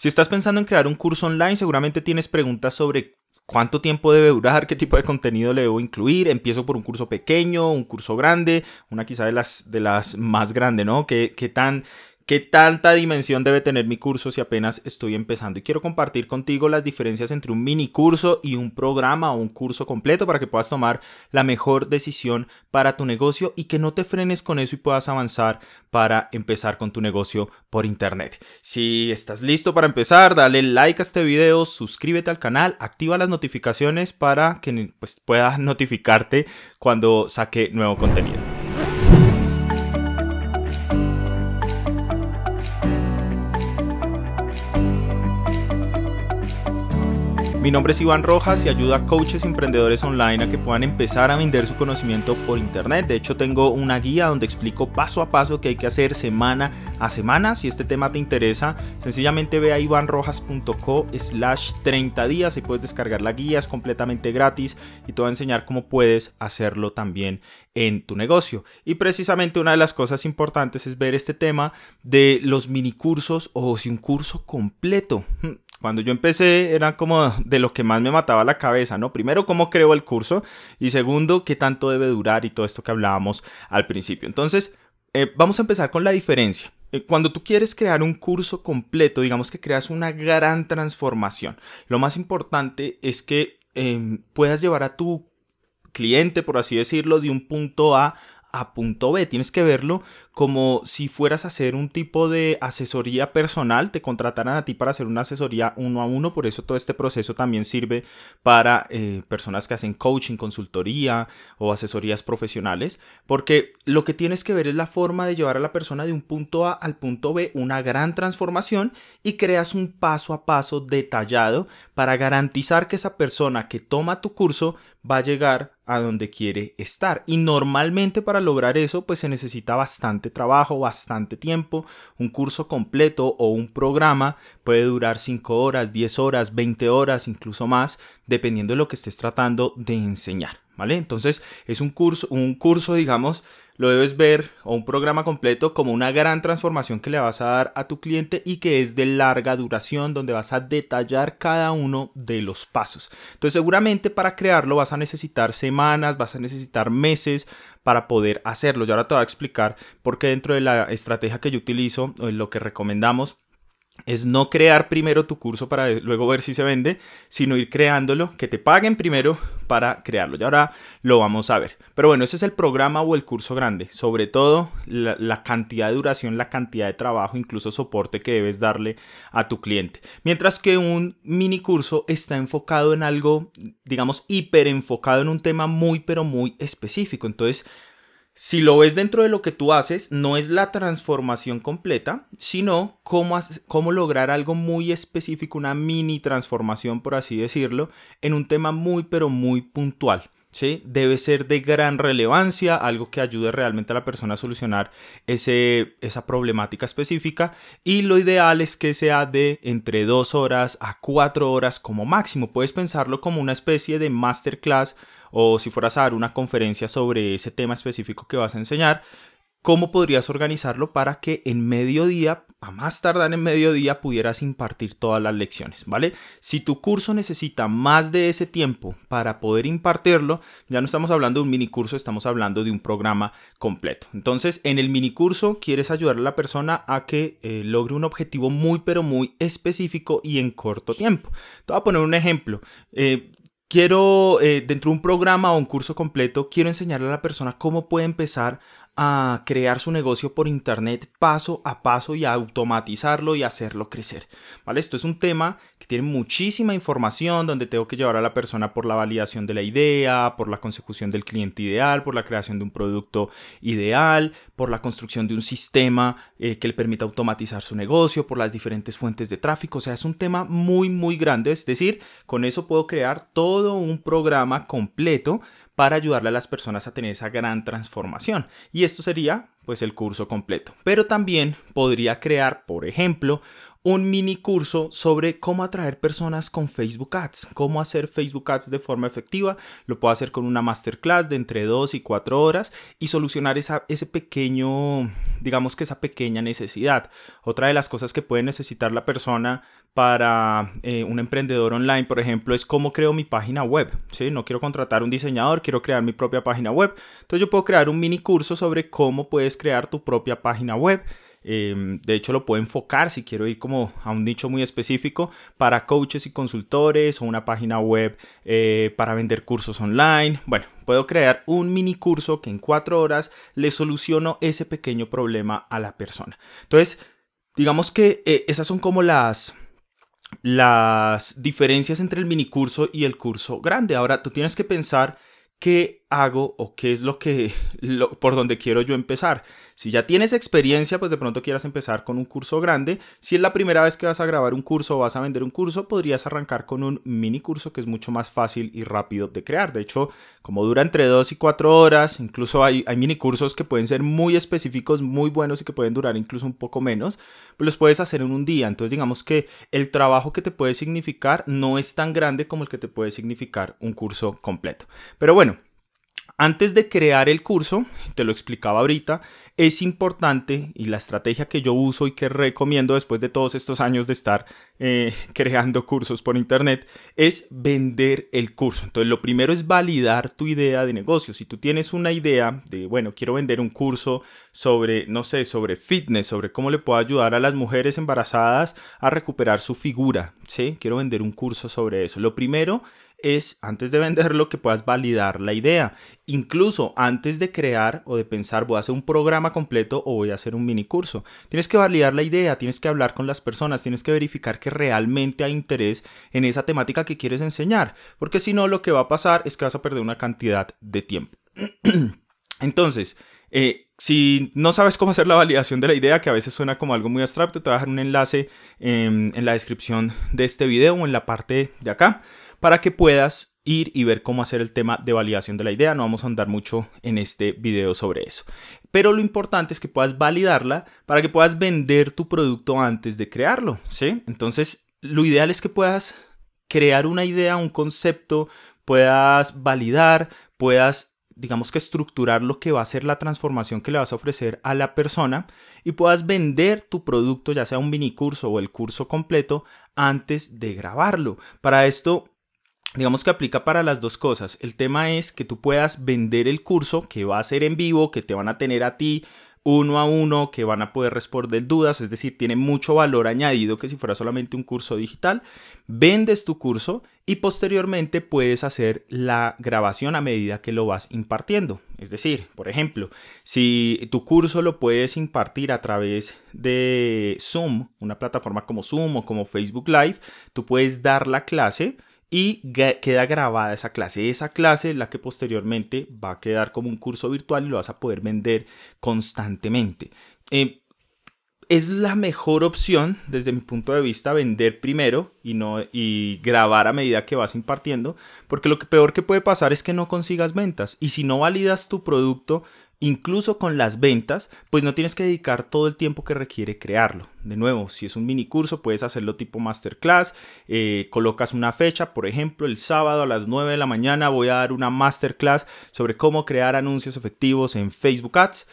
Si estás pensando en crear un curso online, seguramente tienes preguntas sobre cuánto tiempo debe durar, qué tipo de contenido le debo incluir, empiezo por un curso pequeño, un curso grande, una quizá de las, de las más grandes, ¿no? ¿Qué, qué tan ¿Qué tanta dimensión debe tener mi curso si apenas estoy empezando? Y quiero compartir contigo las diferencias entre un mini curso y un programa o un curso completo para que puedas tomar la mejor decisión para tu negocio y que no te frenes con eso y puedas avanzar para empezar con tu negocio por internet. Si estás listo para empezar, dale like a este video, suscríbete al canal, activa las notificaciones para que pues, pueda notificarte cuando saque nuevo contenido. Mi nombre es Iván Rojas y ayuda a coaches y emprendedores online a que puedan empezar a vender su conocimiento por internet. De hecho, tengo una guía donde explico paso a paso qué hay que hacer semana a semana. Si este tema te interesa, sencillamente ve a ivanrojas.co slash 30 días y puedes descargar la guía, es completamente gratis y te voy a enseñar cómo puedes hacerlo también en tu negocio. Y precisamente una de las cosas importantes es ver este tema de los mini cursos o si un curso completo. Cuando yo empecé era como de lo que más me mataba la cabeza, ¿no? Primero, cómo creo el curso y segundo, qué tanto debe durar y todo esto que hablábamos al principio. Entonces, eh, vamos a empezar con la diferencia. Eh, cuando tú quieres crear un curso completo, digamos que creas una gran transformación, lo más importante es que em, puedas llevar a tu cliente, por así decirlo, de un punto A a punto B. Tienes que verlo como si fueras a hacer un tipo de asesoría personal, te contrataran a ti para hacer una asesoría uno a uno, por eso todo este proceso también sirve para eh, personas que hacen coaching, consultoría o asesorías profesionales, porque lo que tienes que ver es la forma de llevar a la persona de un punto A al punto B, una gran transformación y creas un paso a paso detallado para garantizar que esa persona que toma tu curso va a llegar a donde quiere estar. Y normalmente para lograr eso pues se necesita bastante trabajo, bastante tiempo. Un curso completo o un programa puede durar 5 horas, 10 horas, 20 horas, incluso más, dependiendo de lo que estés tratando de enseñar. ¿Vale? Entonces es un curso, un curso digamos lo debes ver o un programa completo como una gran transformación que le vas a dar a tu cliente y que es de larga duración donde vas a detallar cada uno de los pasos. Entonces seguramente para crearlo vas a necesitar semanas, vas a necesitar meses para poder hacerlo. Y ahora te voy a explicar por qué dentro de la estrategia que yo utilizo o en lo que recomendamos es no crear primero tu curso para luego ver si se vende, sino ir creándolo, que te paguen primero para crearlo. Y ahora lo vamos a ver. Pero bueno, ese es el programa o el curso grande. Sobre todo la, cantidad de duración, la cantidad de trabajo, incluso soporte que debes darle a tu cliente. Mientras que un mini curso está enfocado en algo, digamos, hiper enfocado en un tema muy, pero muy específico. Entonces, si lo ves dentro de lo que tú haces, no es la transformación completa, sino cómo, cómo, lograr algo muy específico, una mini transformación, por así decirlo, en un tema muy, pero muy puntual. ¿Sí? Debe ser de gran relevancia, algo que ayude realmente a la persona a solucionar ese, esa problemática específica. Y lo ideal es que sea de entre dos horas a cuatro horas como máximo. Puedes pensarlo como una especie de masterclass o si fueras a dar una conferencia sobre ese tema específico que vas a enseñar, ¿cómo podrías organizarlo para que en mediodía, a más tardar en mediodía, pudieras impartir todas las lecciones, ¿vale? Si tu curso necesita más de ese tiempo para poder impartirlo, ya no estamos hablando de un mini curso, estamos hablando de un programa completo. Entonces, en el mini curso quieres ayudar a la persona a que eh, logre un objetivo muy, pero muy específico y en corto tiempo. Te voy a poner un ejemplo. Eh, quiero, eh, dentro de un programa o un curso completo, quiero enseñarle a la persona cómo puede empezar a crear su negocio por internet paso a paso y a automatizarlo y hacerlo crecer. ¿Vale? Esto es un tema que tiene muchísima información donde tengo que llevar a la persona por la validación de la idea, por la consecución del cliente ideal, por la creación de un producto ideal, por la construcción de un sistema eh, que le permita automatizar su negocio, por las diferentes fuentes de tráfico. O sea, es un tema muy, muy grande. Es decir, con eso puedo crear todo un programa completo para ayudarle a las personas a tener esa gran transformación. Y esto sería pues el curso completo. Pero también podría crear, por ejemplo, un mini curso sobre cómo atraer personas con Facebook Ads, cómo hacer Facebook Ads de forma efectiva. Lo puedo hacer con una masterclass de entre 2 y 4 horas y solucionar esa, ese pequeño, digamos que esa pequeña necesidad. Otra de las cosas que puede necesitar la persona para eh, un emprendedor online, por ejemplo, es cómo creo mi página web. ¿sí? No quiero contratar un diseñador, quiero crear mi propia página web. Entonces yo puedo crear un mini curso sobre cómo crear tu propia página web. Em, de hecho, lo puedo enfocar si quiero ir como a un nicho muy específico para coaches y consultores o una página web eh, para vender cursos online. Bueno, puedo crear un mini curso que en cuatro horas le soluciono ese pequeño problema a la persona. Entonces, digamos que eh, esas son como las las diferencias entre el mini curso y el curso grande. Ahora, tú tienes que pensar qué hago o qué es lo que por donde quiero yo empezar. Si ya tienes experiencia, pues de pronto quieras empezar con un curso grande. Si es la primera vez que vas a grabar un curso o vas a vender un curso, podrías arrancar con un mini curso que es mucho más fácil y rápido de crear. De hecho, como dura entre 2 y 4 horas, incluso hay, hay mini cursos que pueden ser muy específicos, muy buenos y que pueden durar incluso un poco menos, pues los puedes hacer en un día. Entonces, digamos que el trabajo que te puede significar no es tan grande como el que te puede significar un curso completo. Pero bueno, antes de crear el curso, te lo explicaba ahorita, es importante y la estrategia que yo uso y que recomiendo después de todos estos años de estar eh, creando cursos por internet es vender el curso. Entonces lo primero es validar tu idea de negocio. Si tú tienes una idea de, bueno, quiero vender un curso sobre, no sé, sobre fitness, sobre cómo le puedo ayudar a las mujeres embarazadas a recuperar su figura, ¿sí? Quiero vender un curso sobre eso. Lo primero es, antes de venderlo, que puedas validar la idea. Incluso antes de crear o de pensar, voy a hacer un programa completo o voy a hacer un mini curso. Tienes que validar la idea, tienes que hablar con las personas, tienes que verificar que realmente hay interés en esa temática que quieres enseñar. Porque si no, lo que va a pasar es que vas a perder una cantidad de tiempo. Entonces, eh, si no sabes cómo hacer la validación de la idea, que a veces suena como algo muy abstracto, te voy a dejar un enlace en la descripción de este video o en la parte de acá para que puedas ir y ver cómo hacer el tema de validación de la idea. No vamos a andar mucho en este video sobre eso. Pero lo importante es que puedas validarla para que puedas vender tu producto antes de crearlo, ¿sí? Entonces, lo ideal es que puedas crear una idea, un concepto, puedas validar, puedas digamos que estructurar lo que va a ser la transformación que le vas a ofrecer a la persona y puedas vender tu producto, ya sea un mini curso o el curso completo, antes de grabarlo. Para esto digamos que aplica para las dos cosas. El tema es que tú puedas vender el curso que va a ser en vivo, que te van a tener a ti uno a uno, que van a poder responder dudas, es decir, tiene mucho valor añadido que si fuera solamente un curso digital. Vendes tu curso y posteriormente puedes hacer la grabación a medida que lo vas impartiendo. Es decir, por ejemplo, si tu curso lo puedes impartir a través de Zoom, una plataforma como Zoom o como Facebook Live, tú puedes dar la clase y queda grabada esa clase. Esa clase es la que posteriormente va a quedar como un curso virtual y lo vas a poder vender constantemente. Eh, es la mejor opción desde mi punto de vista vender primero y no y grabar a medida que vas impartiendo, porque lo que peor que puede pasar es que no consigas ventas y si no validas tu producto incluso con las ventas, pues no tienes que dedicar todo el tiempo que requiere crearlo. De nuevo, si es un mini curso, puedes hacerlo tipo masterclass, eh, colocas una fecha, por ejemplo, el sábado a las 9 de la mañana voy a dar una masterclass sobre cómo crear anuncios efectivos en Facebook Ads.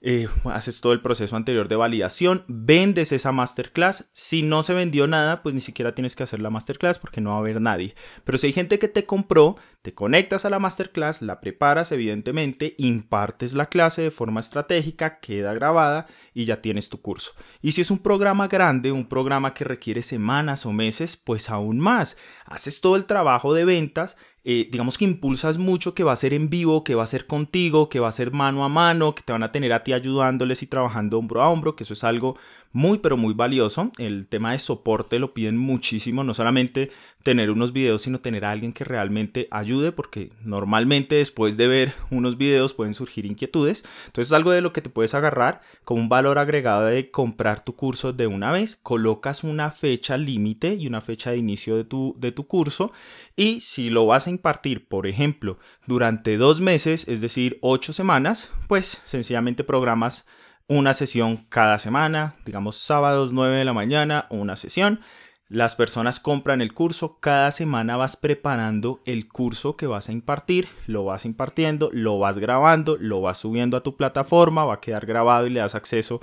Eh, haces todo el proceso anterior de validación, vendes esa masterclass. Si no se vendió nada, pues ni siquiera tienes que hacer la masterclass porque no va a haber nadie. Pero si hay gente que te compró, te conectas a la masterclass, la preparas evidentemente, impartes la clase de forma estratégica, queda grabada y ya tienes tu curso. Y si es un programa grande, un programa que requiere semanas o meses, pues aún más. Haces todo el trabajo de ventas eh, digamos que impulsas mucho que va a ser en vivo, que va a ser contigo, que va a ser mano a mano, que te van a tener a ti ayudándoles y trabajando hombro a hombro, que eso es algo muy pero muy valioso. El tema de soporte lo piden muchísimo, no solamente tener unos videos, sino tener a alguien que realmente ayude, porque normalmente después de ver unos videos pueden surgir inquietudes. Entonces es algo de lo que te puedes agarrar como un valor agregado de comprar tu curso de una vez, colocas una fecha límite y una fecha de inicio de tu, de tu curso y si lo vas a impartir, por ejemplo, durante dos meses, es decir, ocho semanas, pues sencillamente programas una sesión cada semana, digamos sábados 9 de la mañana, una sesión. Las personas compran el curso, cada semana vas preparando el curso que vas a impartir, lo vas impartiendo, lo vas grabando, lo vas subiendo a tu plataforma, va a quedar grabado y le das acceso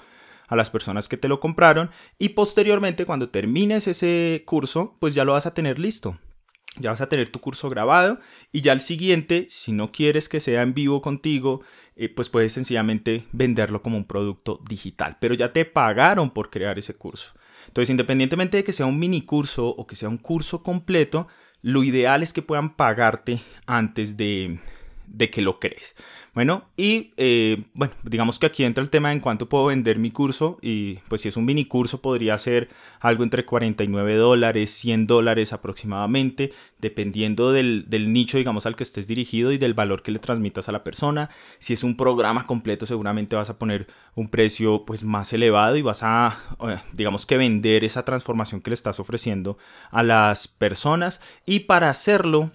a las personas que te lo compraron y posteriormente cuando termines ese curso, pues ya lo vas a tener listo ya vas a tener tu curso grabado y ya el siguiente, si no quieres que sea en vivo contigo, eh, pues puedes sencillamente venderlo como un producto digital, pero ya te pagaron por crear ese curso. Entonces, independientemente de que sea un mini curso o que sea un curso completo, lo ideal es que puedan pagarte antes de, de que lo crees. Bueno, y eh, bueno, digamos que aquí entra el tema en cuánto puedo vender mi curso y pues si es un mini curso podría ser algo entre 49 dólares, 100 dólares aproximadamente, dependiendo del, del, nicho, digamos, al que estés dirigido y del valor que le transmitas a la persona. Si es un programa completo seguramente vas a poner un precio pues más elevado y vas a, eh, digamos que vender esa transformación que le estás ofreciendo a las personas y para hacerlo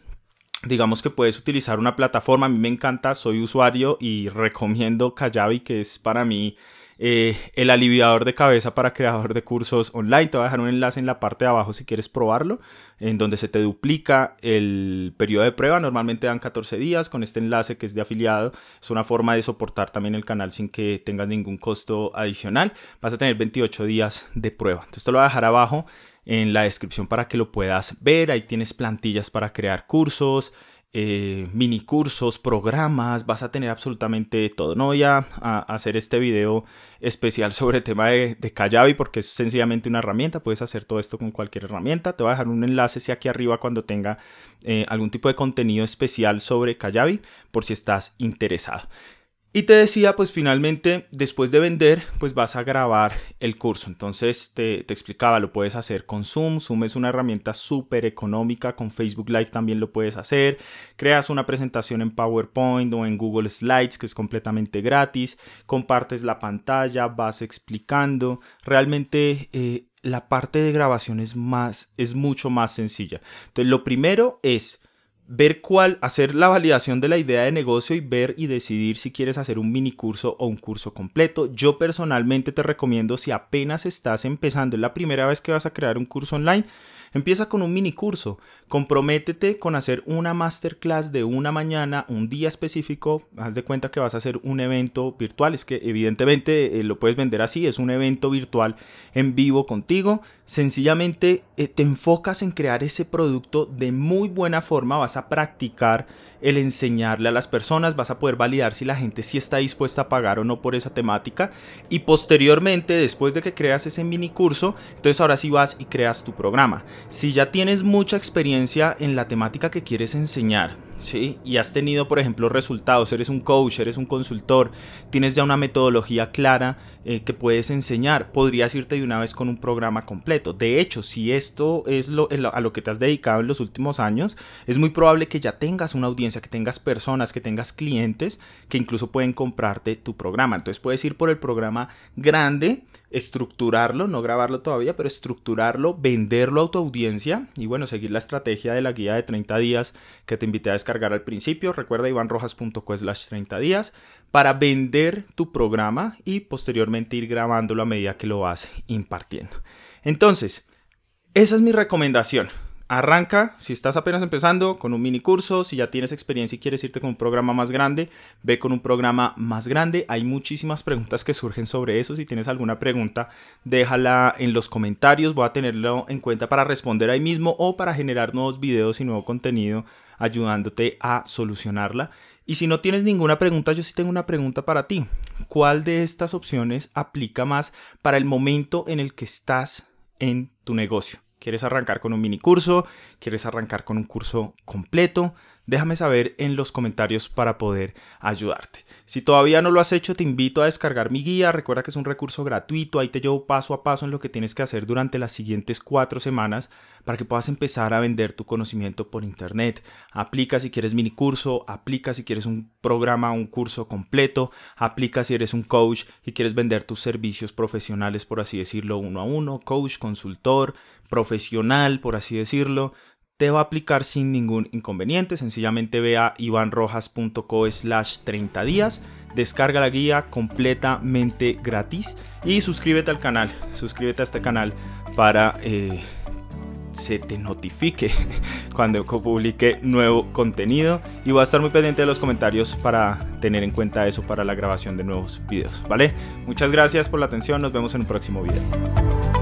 digamos que puedes utilizar una plataforma. A mí me encanta, soy usuario y recomiendo Kajabi, que es para mí eh, el aliviador de cabeza para creador de cursos online. Te voy a dejar un enlace en la parte de abajo si quieres probarlo, en donde se te duplica el periodo de prueba. Normalmente dan 14 días con este enlace que es de afiliado. Es una forma de soportar también el canal sin que tengas ningún costo adicional. Vas a tener 28 días de prueba. Entonces te lo voy a dejar abajo en la descripción para que lo puedas ver. Ahí tienes plantillas para crear cursos, eh, mini cursos, programas, vas a tener absolutamente todo. No voy a, hacer este video especial sobre el tema de, de porque es sencillamente una herramienta, puedes hacer todo esto con cualquier herramienta. Te voy a dejar un enlace aquí arriba cuando tenga eh, algún tipo de contenido especial sobre Kajabi por si estás interesado. Y te decía, pues finalmente, después de vender, pues vas a grabar el curso. Entonces te, te explicaba, lo puedes hacer con Zoom. Zoom es una herramienta súper económica. Con Facebook Live también lo puedes hacer. Creas una presentación en PowerPoint o en Google Slides, que es completamente gratis. Compartes la pantalla, vas explicando. Realmente eh, la parte de grabación es, más, es mucho más sencilla. Entonces, lo primero es ver cuál, hacer la validación de la idea de negocio y ver y decidir si quieres hacer un mini curso o un curso completo. Yo personalmente te recomiendo si apenas estás empezando, es la primera vez que vas a crear un curso online, Empieza con un mini curso. Comprométete con hacer una masterclass de una mañana, un día específico. Haz de cuenta que vas a hacer un evento virtual. Es que evidentemente eh, lo puedes vender así. Es un evento virtual en vivo contigo. Sencillamente eh, te enfocas en crear ese producto de muy buena forma. Vas a practicar el enseñarle a las personas, vas a poder validar si la gente sí está dispuesta a pagar o no por esa temática y posteriormente, después de que creas ese mini curso, entonces ahora sí vas y creas tu programa. Si ya tienes mucha experiencia en la temática que quieres enseñar, ¿sí? Y has tenido, por ejemplo, resultados, eres un coach, eres un consultor, tienes ya una metodología clara eh, que puedes enseñar, podrías irte de una vez con un programa completo. De hecho, si esto es lo, a lo que te has dedicado en los últimos años, es muy probable que ya tengas una audiencia, que tengas personas, que tengas clientes que incluso pueden comprarte tu programa. Entonces puedes ir por el programa grande, estructurarlo, no grabarlo todavía, pero estructurarlo, venderlo a tu audiencia y bueno, seguir la estrategia de la guía de 30 días que te invité a descargar al principio. Recuerda ivanrojas.co slash 30 días para vender tu programa y posteriormente ir grabándolo a medida que lo vas impartiendo. Entonces, esa es mi recomendación. Arranca, si estás apenas empezando, con un mini curso. Si ya tienes experiencia y quieres irte con un programa más grande, ve con un programa más grande. Hay muchísimas preguntas que surgen sobre eso. Si tienes alguna pregunta, déjala en los comentarios. Voy a tenerlo en cuenta para responder ahí mismo o para generar nuevos videos y nuevo contenido ayudándote a solucionarla. Y si no tienes ninguna pregunta, yo sí tengo una pregunta para ti. ¿Cuál de estas opciones aplica más para el momento en el que estás en tu negocio? ¿Quieres arrancar con un mini curso? ¿Quieres arrancar con un curso completo? Déjame saber en los comentarios para poder ayudarte. Si todavía no lo has hecho, te invito a descargar mi guía. Recuerda que es un recurso gratuito. Ahí te llevo paso a paso en lo que tienes que hacer durante las siguientes cuatro semanas para que puedas empezar a vender tu conocimiento por internet. Aplica si quieres mini curso, aplica si quieres un programa, un curso completo, aplica si eres un coach y quieres vender tus servicios profesionales, por así decirlo, uno a uno, coach, consultor, profesional, por así decirlo te va a aplicar sin ningún inconveniente. Sencillamente ve a ivanrojas.co slash 30 días, descarga la guía completamente gratis y suscríbete al canal. Suscríbete a este canal para eh, se te notifique cuando publique nuevo contenido y voy a estar muy pendiente de los comentarios para tener en cuenta eso para la grabación de nuevos videos, ¿vale? Muchas gracias por la atención, nos vemos en un próximo video.